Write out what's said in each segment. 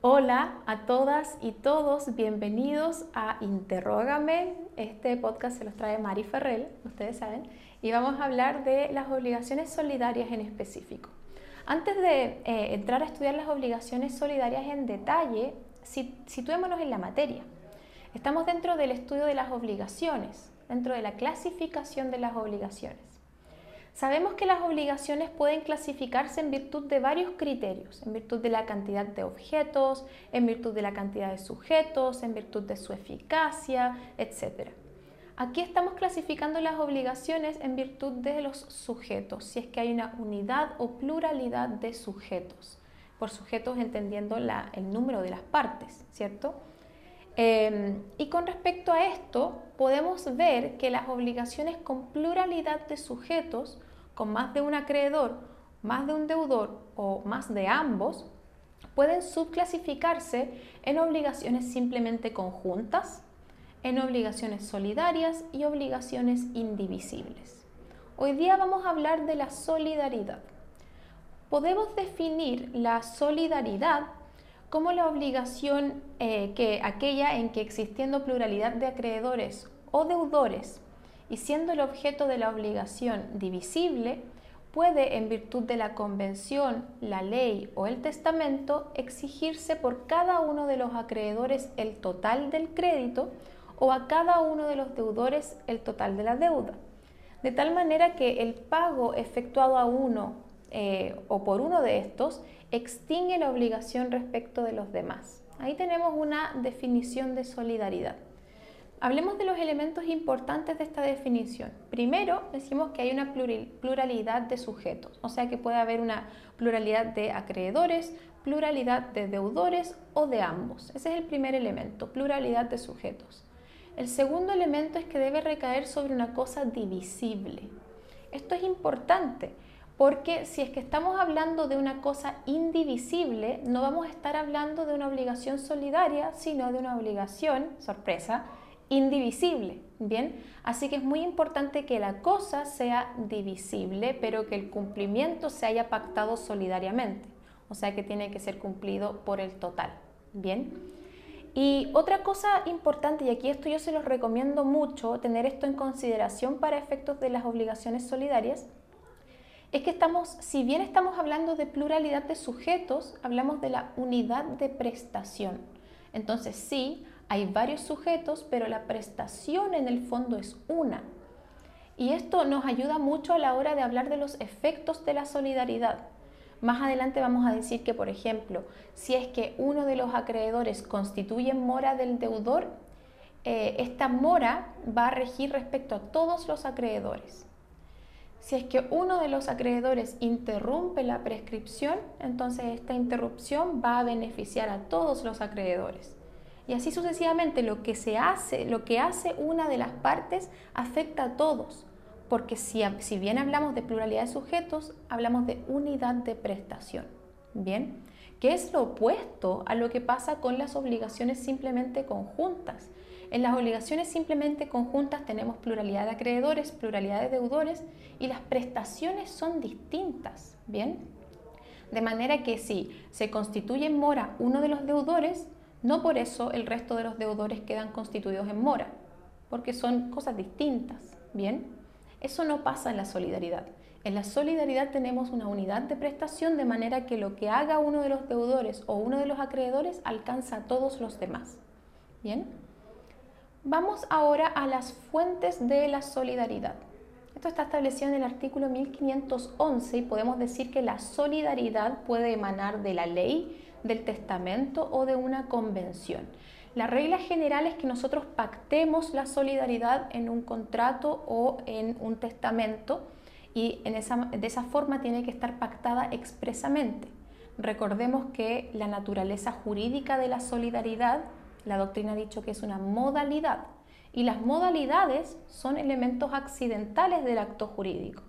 Hola a todas y todos, bienvenidos a Interrógame. Este podcast se los trae Mari Ferrell, ustedes saben, y vamos a hablar de las obligaciones solidarias en específico. Antes de eh, entrar a estudiar las obligaciones solidarias en detalle, situémonos en la materia. Estamos dentro del estudio de las obligaciones, dentro de la clasificación de las obligaciones. Sabemos que las obligaciones pueden clasificarse en virtud de varios criterios, en virtud de la cantidad de objetos, en virtud de la cantidad de sujetos, en virtud de su eficacia, etc. Aquí estamos clasificando las obligaciones en virtud de los sujetos, si es que hay una unidad o pluralidad de sujetos. Por sujetos entendiendo el número de las partes, ¿cierto? Em, y con respecto a esto, podemos ver que las obligaciones con pluralidad de sujetos con más de un acreedor, más de un deudor o más de ambos, pueden subclasificarse en obligaciones simplemente conjuntas, en obligaciones solidarias y obligaciones indivisibles. Hoy día vamos a hablar de la solidaridad. Podemos definir la solidaridad como la obligación eh, que aquella en que existiendo pluralidad de acreedores o deudores y siendo el objeto de la obligación divisible, puede, en virtud de la convención, la ley o el testamento, exigirse por cada uno de los acreedores el total del crédito o a cada uno de los deudores el total de la deuda. De tal manera que el pago efectuado a uno eh, o por uno de estos extingue la obligación respecto de los demás. Ahí tenemos una definición de solidaridad. Hablemos de los elementos importantes de esta definición. Primero, decimos que hay una pluralidad de sujetos, o sea que puede haber una pluralidad de acreedores, pluralidad de deudores o de ambos. Ese es el primer elemento, pluralidad de sujetos. El segundo elemento es que debe recaer sobre una cosa divisible. Esto es importante porque si es que estamos hablando de una cosa indivisible, no vamos a estar hablando de una obligación solidaria, sino de una obligación, sorpresa, indivisible, ¿bien? Así que es muy importante que la cosa sea divisible, pero que el cumplimiento se haya pactado solidariamente, o sea que tiene que ser cumplido por el total, ¿bien? Y otra cosa importante, y aquí esto yo se los recomiendo mucho, tener esto en consideración para efectos de las obligaciones solidarias, es que estamos, si bien estamos hablando de pluralidad de sujetos, hablamos de la unidad de prestación. Entonces sí, hay varios sujetos, pero la prestación en el fondo es una. Y esto nos ayuda mucho a la hora de hablar de los efectos de la solidaridad. Más adelante vamos a decir que, por ejemplo, si es que uno de los acreedores constituye mora del deudor, eh, esta mora va a regir respecto a todos los acreedores. Si es que uno de los acreedores interrumpe la prescripción, entonces esta interrupción va a beneficiar a todos los acreedores. Y así sucesivamente lo que se hace, lo que hace una de las partes afecta a todos, porque si, si bien hablamos de pluralidad de sujetos, hablamos de unidad de prestación. Bien, que es lo opuesto a lo que pasa con las obligaciones simplemente conjuntas. En las obligaciones simplemente conjuntas tenemos pluralidad de acreedores, pluralidad de deudores y las prestaciones son distintas, ¿bien? De manera que si se constituye en mora uno de los deudores, no por eso el resto de los deudores quedan constituidos en mora, porque son cosas distintas, ¿bien? Eso no pasa en la solidaridad. En la solidaridad tenemos una unidad de prestación de manera que lo que haga uno de los deudores o uno de los acreedores alcanza a todos los demás. ¿Bien? Vamos ahora a las fuentes de la solidaridad. Esto está establecido en el artículo 1511 y podemos decir que la solidaridad puede emanar de la ley, del testamento o de una convención. La regla general es que nosotros pactemos la solidaridad en un contrato o en un testamento y en esa, de esa forma tiene que estar pactada expresamente. Recordemos que la naturaleza jurídica de la solidaridad, la doctrina ha dicho que es una modalidad y las modalidades son elementos accidentales del acto jurídico.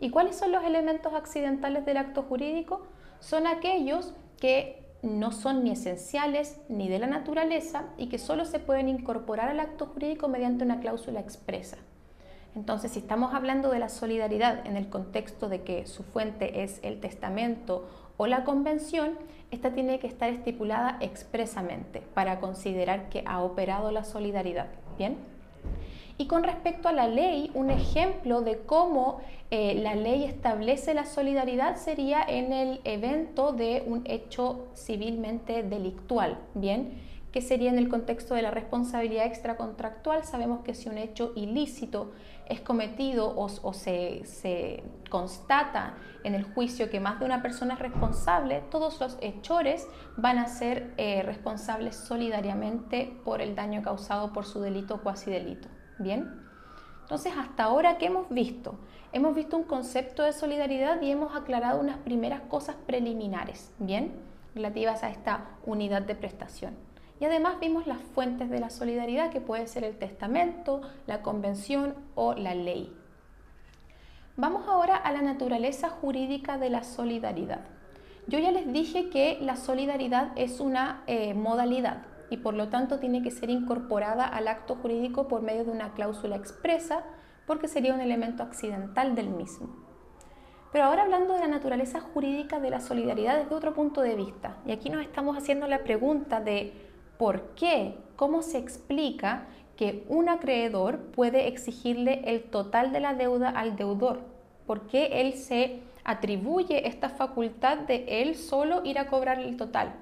¿Y cuáles son los elementos accidentales del acto jurídico? Son aquellos que no son ni esenciales ni de la naturaleza y que solo se pueden incorporar al acto jurídico mediante una cláusula expresa. Entonces, si estamos hablando de la solidaridad en el contexto de que su fuente es el testamento o la convención, esta tiene que estar estipulada expresamente para considerar que ha operado la solidaridad. ¿Bien? Y con respecto a la ley, un ejemplo de cómo eh, la ley establece la solidaridad sería en el evento de un hecho civilmente delictual, ¿bien? Que sería en el contexto de la responsabilidad extracontractual. Sabemos que si un hecho ilícito es cometido o, se, constata en el juicio que más de una persona es responsable, todos los hechores van a ser eh, responsables solidariamente por el daño causado por su delito o cuasi delito. ¿Bien? Entonces, hasta ahora, ¿qué hemos visto? Hemos visto un concepto de solidaridad y hemos aclarado unas primeras cosas preliminares, ¿bien? Relativas a esta unidad de prestación. Y además vimos las fuentes de la solidaridad, que puede ser el testamento, la convención o la ley. Vamos ahora a la naturaleza jurídica de la solidaridad. Yo ya les dije que la solidaridad es una eh, modalidad, y por lo tanto tiene que ser incorporada al acto jurídico por medio de una cláusula expresa porque sería un elemento accidental del mismo. Pero ahora hablando de la naturaleza jurídica de la solidaridad desde otro punto de vista, y aquí nos estamos haciendo la pregunta de por qué, cómo se explica que un acreedor puede exigirle el total de la deuda al deudor, por qué él se atribuye esta facultad de él solo ir a cobrar el total,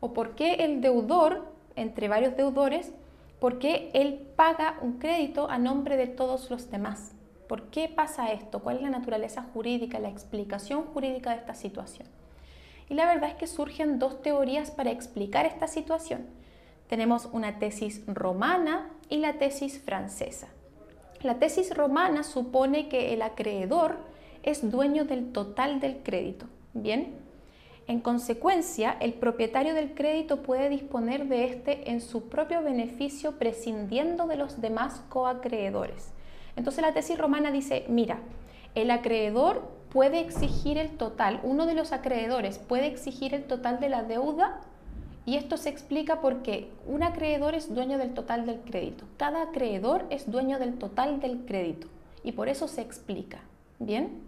o por qué el deudor entre varios deudores porque él paga un crédito a nombre de todos los demás. ¿Por qué pasa esto? ¿Cuál es la naturaleza jurídica, la explicación jurídica de esta situación? Y la verdad es que surgen dos teorías para explicar esta situación. Tenemos una tesis romana y la tesis francesa. La tesis romana supone que el acreedor es dueño del total del crédito. Bien, en consecuencia, el propietario del crédito puede disponer de este en su propio beneficio prescindiendo de los demás coacreedores. Entonces la tesis romana dice, mira, el acreedor puede exigir el total, uno de los acreedores puede exigir el total de la deuda y esto se explica porque un acreedor es dueño del total del crédito. Cada acreedor es dueño del total del crédito y por eso se explica. ¿Bien?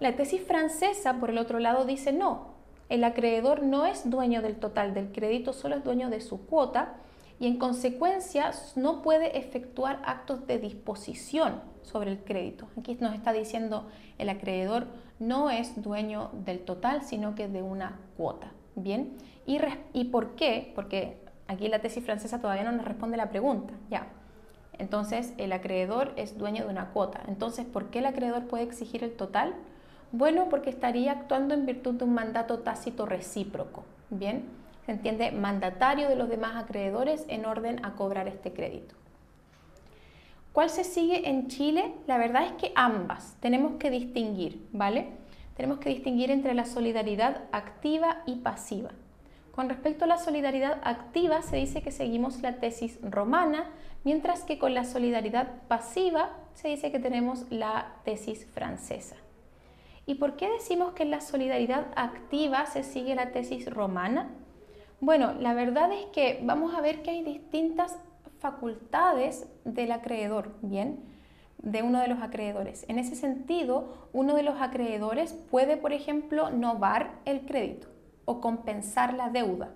La tesis francesa, por el otro lado, dice no, el acreedor no es dueño del total del crédito, solo es dueño de su cuota y en consecuencia no puede efectuar actos de disposición sobre el crédito. Aquí nos está diciendo el acreedor no es dueño del total, sino que de una cuota. Bien, ¿y, y por qué? Porque aquí la tesis francesa todavía no nos responde la pregunta. Ya. Entonces, el acreedor es dueño de una cuota. Entonces, ¿por qué el acreedor puede exigir el total? Bueno, porque estaría actuando en virtud de un mandato tácito recíproco. Bien, se entiende mandatario de los demás acreedores en orden a cobrar este crédito. ¿Cuál se sigue en Chile? La verdad es que ambas tenemos que distinguir, ¿vale? Tenemos que distinguir entre la solidaridad activa y pasiva. Con respecto a la solidaridad activa, se dice que seguimos la tesis romana, mientras que con la solidaridad pasiva se dice que tenemos la tesis francesa. ¿Y por qué decimos que en la solidaridad activa se sigue la tesis romana? Bueno, la verdad es que vamos a ver que hay distintas facultades del acreedor, ¿bien? De uno de los acreedores. En ese sentido, uno de los acreedores puede, por ejemplo, novar el crédito o compensar la deuda.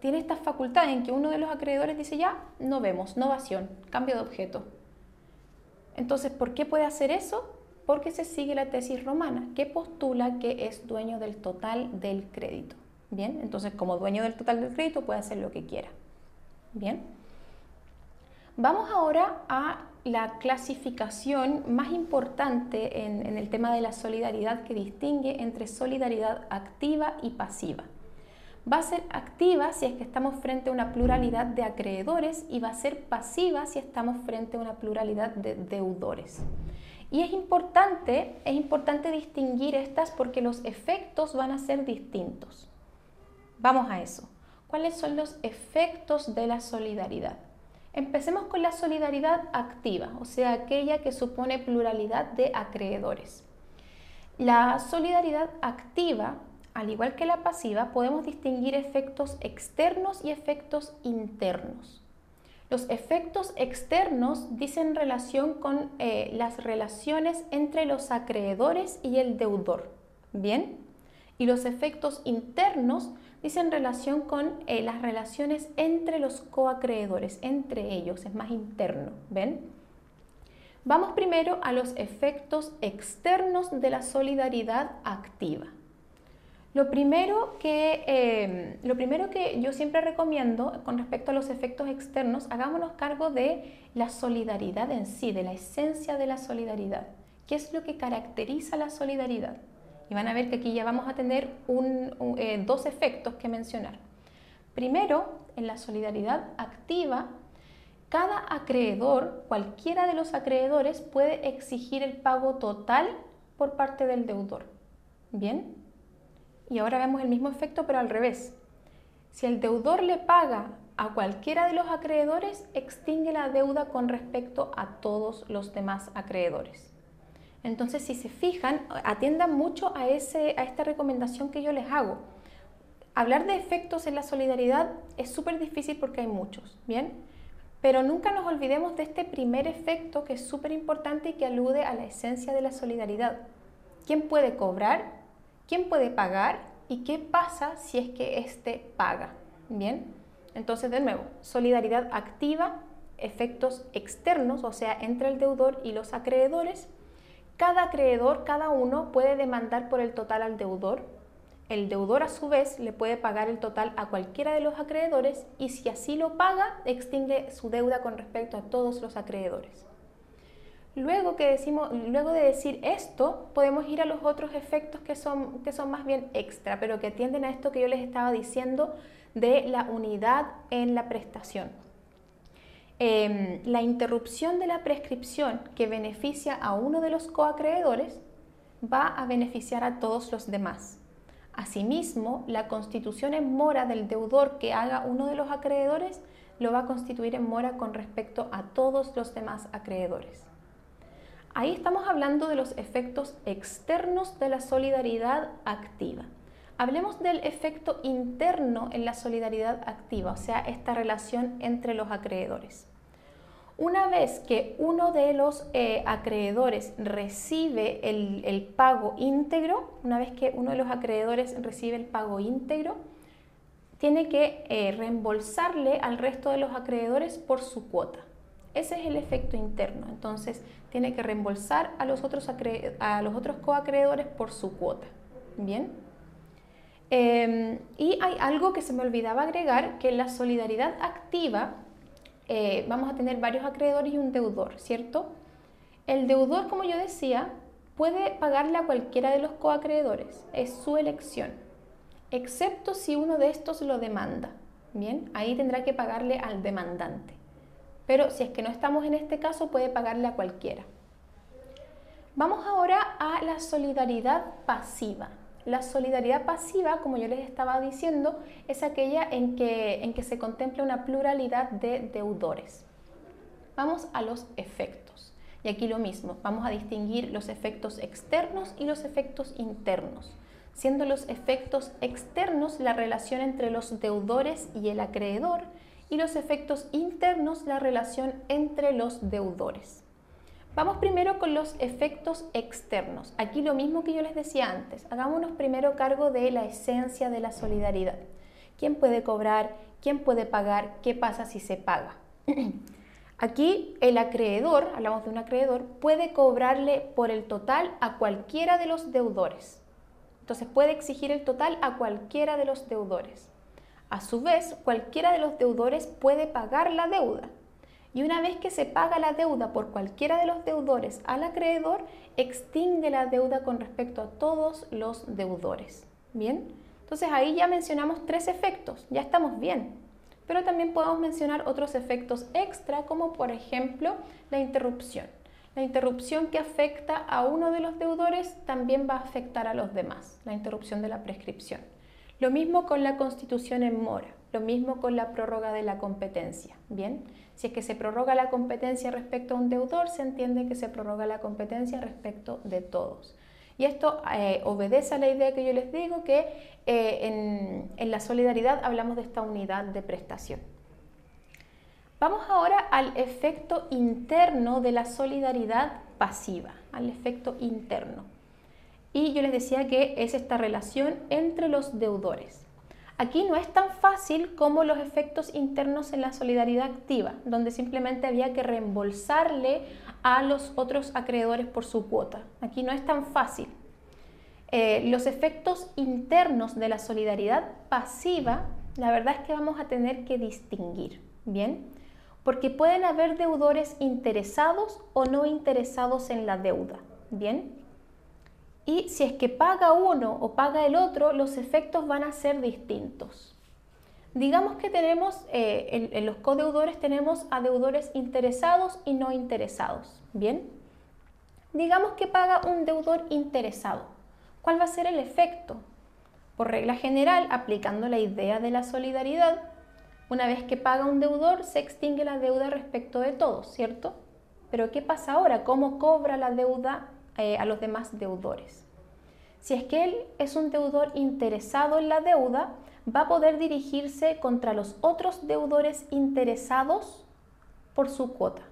Tiene esta facultad en que uno de los acreedores dice ya, no vemos, novación, cambio de objeto. Entonces, ¿por qué puede hacer eso? Porque se sigue la tesis romana, que postula que es dueño del total del crédito. Bien, entonces como dueño del total del crédito puede hacer lo que quiera. Bien. Vamos ahora a la clasificación más importante en, en, el tema de la solidaridad que distingue entre solidaridad activa y pasiva. Va a ser activa si es que estamos frente a una pluralidad de acreedores y va a ser pasiva si estamos frente a una pluralidad de deudores. Y es importante, es importante distinguir estas porque los efectos van a ser distintos. Vamos a eso. ¿Cuáles son los efectos de la solidaridad? Empecemos con la solidaridad activa, o sea, aquella que supone pluralidad de acreedores. La solidaridad activa, al igual que la pasiva, podemos distinguir efectos externos y efectos internos. Los efectos externos dicen relación con eh, las relaciones entre los acreedores y el deudor. Bien, Y los efectos internos dicen relación con eh, las relaciones entre los coacreedores, entre ellos, es más interno, ¿ven? Vamos primero a los efectos externos de la solidaridad activa. Lo primero, que, eh, lo primero que yo siempre recomiendo con respecto a los efectos externos, hagámonos cargo de la solidaridad en sí, de la esencia de la solidaridad. ¿Qué es lo que caracteriza la solidaridad? Y van a ver que aquí ya vamos a tener eh, dos efectos que mencionar. Primero, en la solidaridad activa cada acreedor, cualquiera de los acreedores, puede exigir el pago total por parte del deudor. ¿Bien? Y ahora vemos el mismo efecto, pero al revés. Si el deudor le paga a cualquiera de los acreedores, extingue la deuda con respecto a todos los demás acreedores. Entonces, si se fijan, atiendan mucho a, ese, a esta recomendación que yo les hago. Hablar de efectos en la solidaridad es súper difícil porque hay muchos, ¿bien? Pero nunca nos olvidemos de este primer efecto que es súper importante y que alude a la esencia de la solidaridad. ¿Quién puede cobrar? ¿Quién puede pagar? ¿Y qué pasa si es que éste paga? Bien, entonces de nuevo, solidaridad activa, efectos externos, o sea, entre el deudor y los acreedores. Cada acreedor, cada uno puede demandar por el total al deudor, el deudor a su vez le puede pagar el total a cualquiera de los acreedores y si así lo paga, extingue su deuda con respecto a todos los acreedores. Luego, que decimos, luego de decir esto, podemos ir a los otros efectos que son, que son más bien extra, pero que atienden a esto que yo les estaba diciendo de la unidad en la prestación. Em, la interrupción de la prescripción que beneficia a uno de los coacreedores va a beneficiar a todos los demás. Asimismo, la constitución en mora del deudor que haga uno de los acreedores lo va a constituir en mora con respecto a todos los demás acreedores. Ahí estamos hablando de los efectos externos de la solidaridad activa. Hablemos del efecto interno en la solidaridad activa, o sea, esta relación entre los acreedores. Una vez que uno de los eh, acreedores recibe el, pago íntegro, una vez que uno de los acreedores recibe el pago íntegro, tiene que eh, reembolsarle al resto de los acreedores por su cuota. Ese es el efecto interno. Entonces, tiene que reembolsar a los otros, a los otros coacreedores por su cuota. Bien. Em, y hay algo que se me olvidaba agregar, que la solidaridad activa eh, vamos a tener varios acreedores y un deudor, ¿cierto? El deudor, como yo decía, puede pagarle a cualquiera de los coacreedores, es su elección, excepto si uno de estos lo demanda. Bien, ahí tendrá que pagarle al demandante. Pero si es que no estamos en este caso, puede pagarle a cualquiera. Vamos ahora a la solidaridad pasiva. La solidaridad pasiva, como yo les estaba diciendo, es aquella en que, en que se contempla una pluralidad de deudores. Vamos a los efectos. Y aquí lo mismo, vamos a distinguir los efectos externos y los efectos internos, siendo los efectos externos la relación entre los deudores y el acreedor y los efectos internos la relación entre los deudores. Vamos primero con los efectos externos. Aquí lo mismo que yo les decía antes. Hagámonos primero cargo de la esencia de la solidaridad. ¿Quién puede cobrar? ¿Quién puede pagar? ¿Qué pasa si se paga? Aquí el acreedor, hablamos de un acreedor, puede cobrarle por el total a cualquiera de los deudores. Entonces puede exigir el total a cualquiera de los deudores. A su vez, cualquiera de los deudores puede pagar la deuda y una vez que se paga la deuda por cualquiera de los deudores al acreedor, extingue la deuda con respecto a todos los deudores. ¿Bien? Entonces ahí ya mencionamos tres efectos, ya estamos bien. Pero también podemos mencionar otros efectos extra, como por ejemplo la interrupción. La interrupción que afecta a uno de los deudores también va a afectar a los demás, la interrupción de la prescripción. Lo mismo con la constitución en mora, lo mismo con la prórroga de la competencia. Bien, si es que se prorroga la competencia respecto a un deudor, se entiende que se prorroga la competencia respecto de todos. Y esto eh, obedece a la idea que yo les digo, que eh, en, en la solidaridad hablamos de esta unidad de prestación. Vamos ahora al efecto interno de la solidaridad pasiva, al efecto interno. Y yo les decía que es esta relación entre los deudores. Aquí no es tan fácil como los efectos internos en la solidaridad activa, donde simplemente había que reembolsarle a los otros acreedores por su cuota. Aquí no es tan fácil. Eh, los efectos internos de la solidaridad pasiva, la verdad es que vamos a tener que distinguir, ¿bien? Porque pueden haber deudores interesados o no interesados en la deuda, ¿bien? Y si es que paga uno o paga el otro, los efectos van a ser distintos. Digamos que tenemos, eh, en, los codeudores tenemos a deudores interesados y no interesados. Bien, digamos que paga un deudor interesado. ¿Cuál va a ser el efecto? Por regla general, aplicando la idea de la solidaridad, una vez que paga un deudor, se extingue la deuda respecto de todos, ¿cierto? Pero ¿qué pasa ahora? ¿Cómo cobra la deuda eh, a los demás deudores? Si es que él es un deudor interesado en la deuda, va a poder dirigirse contra los otros deudores interesados por su cuota.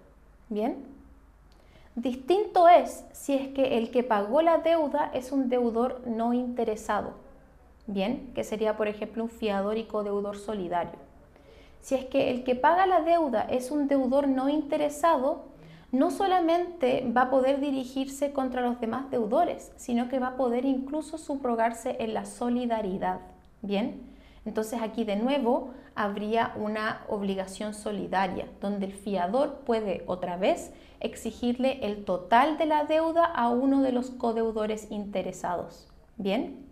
¿Bien? Distinto es si es que el que pagó la deuda es un deudor no interesado. Bien, que sería por ejemplo un fiador y codeudor solidario. Si es que el que paga la deuda es un deudor no interesado, no solamente va a poder dirigirse contra los demás deudores, sino que va a poder incluso subrogarse en la solidaridad. Bien, entonces aquí de nuevo habría una obligación solidaria, donde el fiador puede otra vez exigirle el total de la deuda a uno de los codeudores interesados. Bien,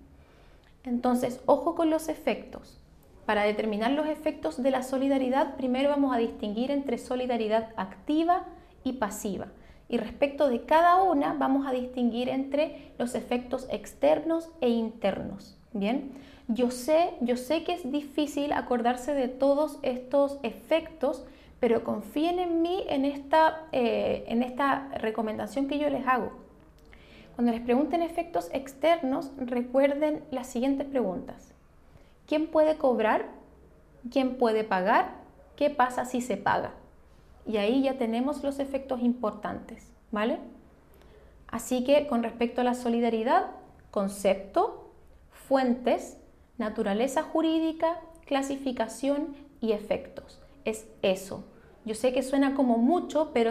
entonces ojo con los efectos. Para determinar los efectos de la solidaridad, primero vamos a distinguir entre solidaridad activa y pasiva. Y respecto de cada una, vamos a distinguir entre los efectos externos e internos. Bien, yo sé, yo sé que es difícil acordarse de todos estos efectos, pero confíen en mí en esta, eh, en esta recomendación que yo les hago. Cuando les pregunten efectos externos, recuerden las siguientes preguntas. ¿Quién puede cobrar? ¿Quién puede pagar? ¿Qué pasa si se paga? Y ahí ya tenemos los efectos importantes, ¿vale? Así que con respecto a la solidaridad, concepto, fuentes, naturaleza jurídica, clasificación y efectos. Es eso. Yo sé que suena como mucho, pero